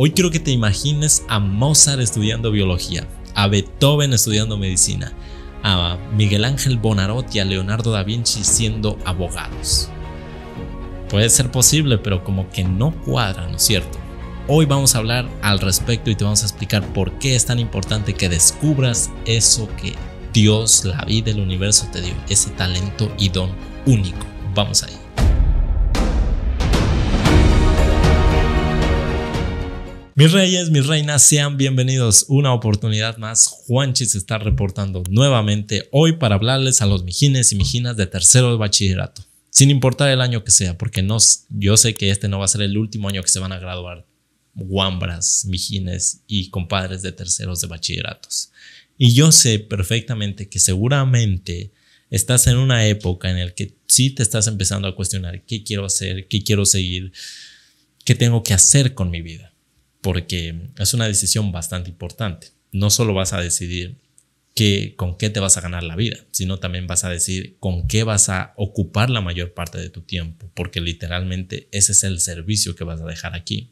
Hoy quiero que te imagines a Mozart estudiando biología, a Beethoven estudiando medicina, a Miguel Ángel Bonarotti y a Leonardo da Vinci siendo abogados. Puede ser posible, pero como que no cuadra, ¿no es cierto? Hoy vamos a hablar al respecto y te vamos a explicar por qué es tan importante que descubras eso que Dios, la vida, el universo te dio, ese talento y don único. Vamos ahí. Mis reyes, mis reinas, sean bienvenidos. Una oportunidad más. Juanchi se está reportando nuevamente hoy para hablarles a los mijines y mijinas de tercero de bachillerato. Sin importar el año que sea, porque no, yo sé que este no va a ser el último año que se van a graduar guambras, mijines y compadres de terceros de bachilleratos. Y yo sé perfectamente que seguramente estás en una época en la que sí te estás empezando a cuestionar qué quiero hacer, qué quiero seguir, qué tengo que hacer con mi vida porque es una decisión bastante importante. No solo vas a decidir con qué te vas a ganar la vida, sino también vas a decidir con qué vas a ocupar la mayor parte de tu tiempo, porque literalmente ese es el servicio que vas a dejar aquí.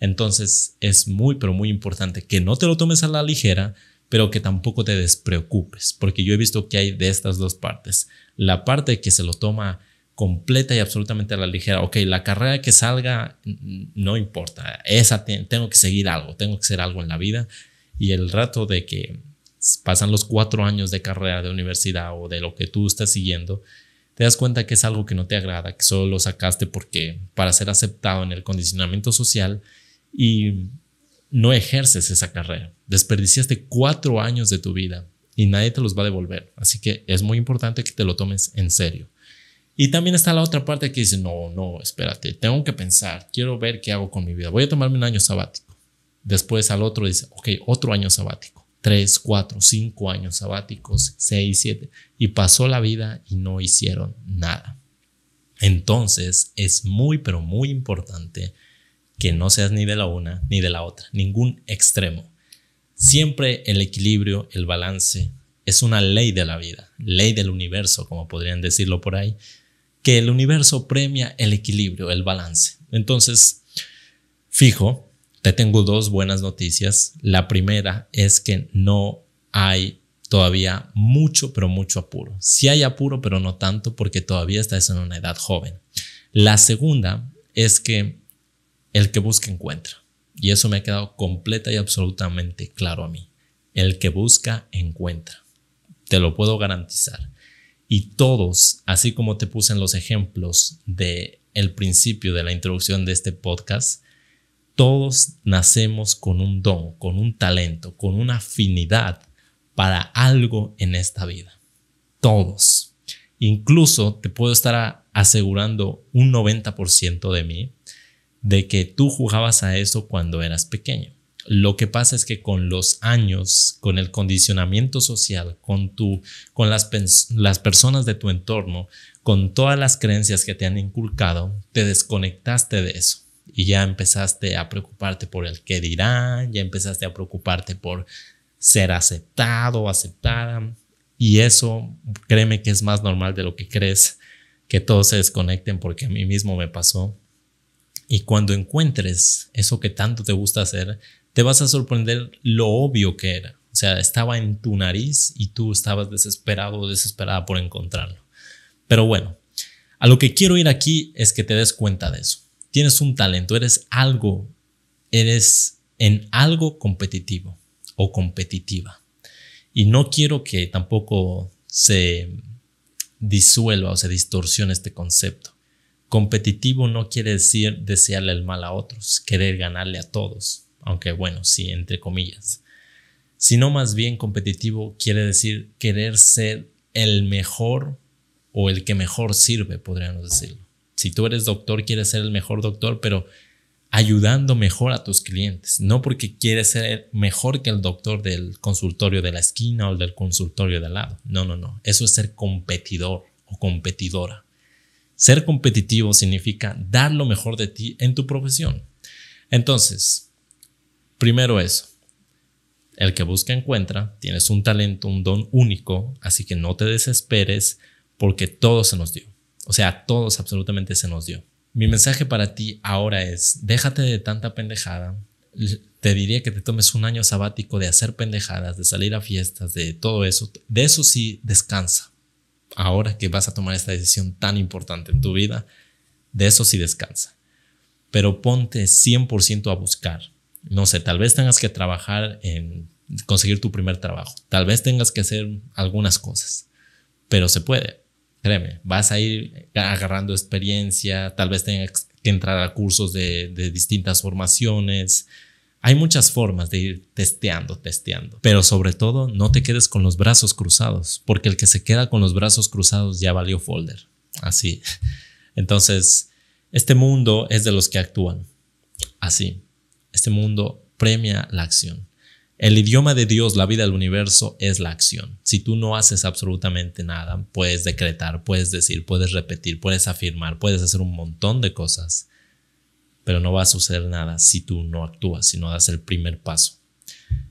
Entonces es muy, pero muy importante que no te lo tomes a la ligera, pero que tampoco te despreocupes, porque yo he visto que hay de estas dos partes. La parte que se lo toma completa y absolutamente a la ligera. Ok, la carrera que salga no importa, esa tengo que seguir algo, tengo que hacer algo en la vida y el rato de que pasan los cuatro años de carrera de universidad o de lo que tú estás siguiendo, te das cuenta que es algo que no te agrada, que solo lo sacaste porque para ser aceptado en el condicionamiento social y no ejerces esa carrera. Desperdiciaste cuatro años de tu vida y nadie te los va a devolver. Así que es muy importante que te lo tomes en serio. Y también está la otra parte que dice, no, no, espérate, tengo que pensar, quiero ver qué hago con mi vida. Voy a tomarme un año sabático. Después al otro dice, ok, otro año sabático. Tres, cuatro, cinco años sabáticos, seis, siete. Y pasó la vida y no hicieron nada. Entonces es muy, pero muy importante que no seas ni de la una ni de la otra, ningún extremo. Siempre el equilibrio, el balance, es una ley de la vida, ley del universo, como podrían decirlo por ahí, que el universo premia el equilibrio, el balance. Entonces, fijo, te tengo dos buenas noticias. La primera es que no hay todavía mucho, pero mucho apuro. Sí hay apuro, pero no tanto porque todavía estás en una edad joven. La segunda es que el que busca encuentra. Y eso me ha quedado completa y absolutamente claro a mí. El que busca encuentra. Te lo puedo garantizar. Y todos, así como te puse en los ejemplos de el principio de la introducción de este podcast, todos nacemos con un don, con un talento, con una afinidad para algo en esta vida. Todos. Incluso te puedo estar asegurando un 90% de mí de que tú jugabas a eso cuando eras pequeño. Lo que pasa es que con los años, con el condicionamiento social, con, tu, con las, las personas de tu entorno, con todas las creencias que te han inculcado, te desconectaste de eso y ya empezaste a preocuparte por el qué dirán, ya empezaste a preocuparte por ser aceptado aceptada. Y eso, créeme que es más normal de lo que crees, que todos se desconecten porque a mí mismo me pasó. Y cuando encuentres eso que tanto te gusta hacer, te vas a sorprender lo obvio que era. O sea, estaba en tu nariz y tú estabas desesperado o desesperada por encontrarlo. Pero bueno, a lo que quiero ir aquí es que te des cuenta de eso. Tienes un talento, eres algo, eres en algo competitivo o competitiva. Y no quiero que tampoco se disuelva o se distorsione este concepto. Competitivo no quiere decir desearle el mal a otros, querer ganarle a todos aunque bueno, sí, entre comillas. Sino más bien competitivo quiere decir querer ser el mejor o el que mejor sirve, podríamos decirlo. Si tú eres doctor, quieres ser el mejor doctor, pero ayudando mejor a tus clientes, no porque quieres ser mejor que el doctor del consultorio de la esquina o del consultorio de al lado. No, no, no. Eso es ser competidor o competidora. Ser competitivo significa dar lo mejor de ti en tu profesión. Entonces, Primero eso. El que busca encuentra, tienes un talento, un don único, así que no te desesperes porque todo se nos dio. O sea, todos absolutamente se nos dio. Mi mensaje para ti ahora es, déjate de tanta pendejada, te diría que te tomes un año sabático de hacer pendejadas, de salir a fiestas, de todo eso. De eso sí descansa. Ahora que vas a tomar esta decisión tan importante en tu vida, de eso sí descansa. Pero ponte 100% a buscar. No sé, tal vez tengas que trabajar en conseguir tu primer trabajo. Tal vez tengas que hacer algunas cosas. Pero se puede. Créeme, vas a ir agarrando experiencia, tal vez tengas que entrar a cursos de, distintas formaciones, hay muchas formas de ir testeando, testeando, pero sobre todo no te quedes con los brazos cruzados, porque el que se queda con los brazos cruzados ya valió folder. Así. Entonces, este mundo es de los que actúan. Así. Este mundo premia la acción. El idioma de Dios, la vida del universo, es la acción. Si tú no haces absolutamente nada, puedes decretar, puedes decir, puedes repetir, puedes afirmar, puedes hacer un montón de cosas pero no va a suceder nada si tú no actúas, si no das el primer paso.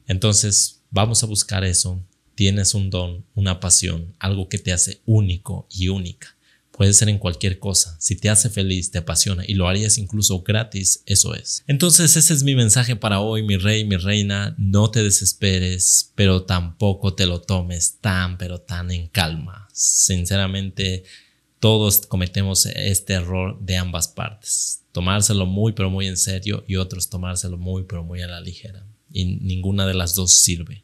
Entonces, vamos a buscar eso. Tienes un don, una pasión, algo que te hace único y única. Puede ser en cualquier cosa. Si te hace feliz, te apasiona y lo harías incluso gratis, eso es. Entonces ese es mi mensaje para hoy, mi rey, mi reina. No te desesperes, pero tampoco te lo tomes tan, pero tan en calma. Sinceramente, todos cometemos este error de ambas partes. Tomárselo muy pero muy en serio y otros tomárselo muy pero muy a la ligera. Y ninguna de las dos sirve.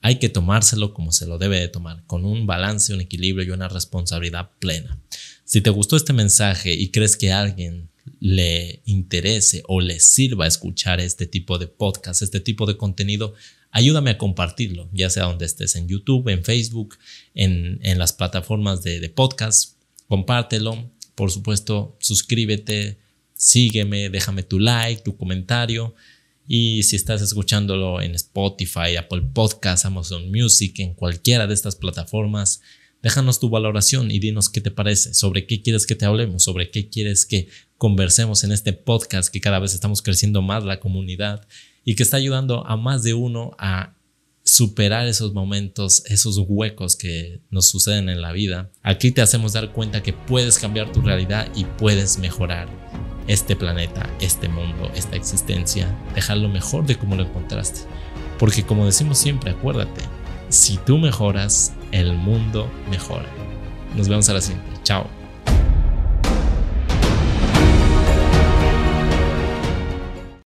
Hay que tomárselo como se lo debe de tomar, con un balance, un equilibrio y una responsabilidad plena. Si te gustó este mensaje y crees que a alguien le interese o le sirva escuchar este tipo de podcast, este tipo de contenido, ayúdame a compartirlo, ya sea donde estés, en YouTube, en Facebook, en, las plataformas de, de podcast compártelo, por supuesto, suscríbete, sígueme, déjame tu like, tu comentario. Y si estás escuchándolo en Spotify, Apple Podcasts, Amazon Music, en cualquiera de estas plataformas, déjanos tu valoración y dinos qué te parece, sobre qué quieres que te hablemos, sobre qué quieres que conversemos en este podcast que cada vez estamos creciendo más la comunidad y que está ayudando a más de uno a superar esos momentos, esos huecos que nos suceden en la vida. Aquí te hacemos dar cuenta que puedes cambiar tu realidad y puedes mejorar este planeta, este mundo, esta existencia, dejarlo mejor de como lo encontraste. Porque como decimos siempre, acuérdate, si tú mejoras, el mundo mejora. Nos vemos a la siguiente. Chao.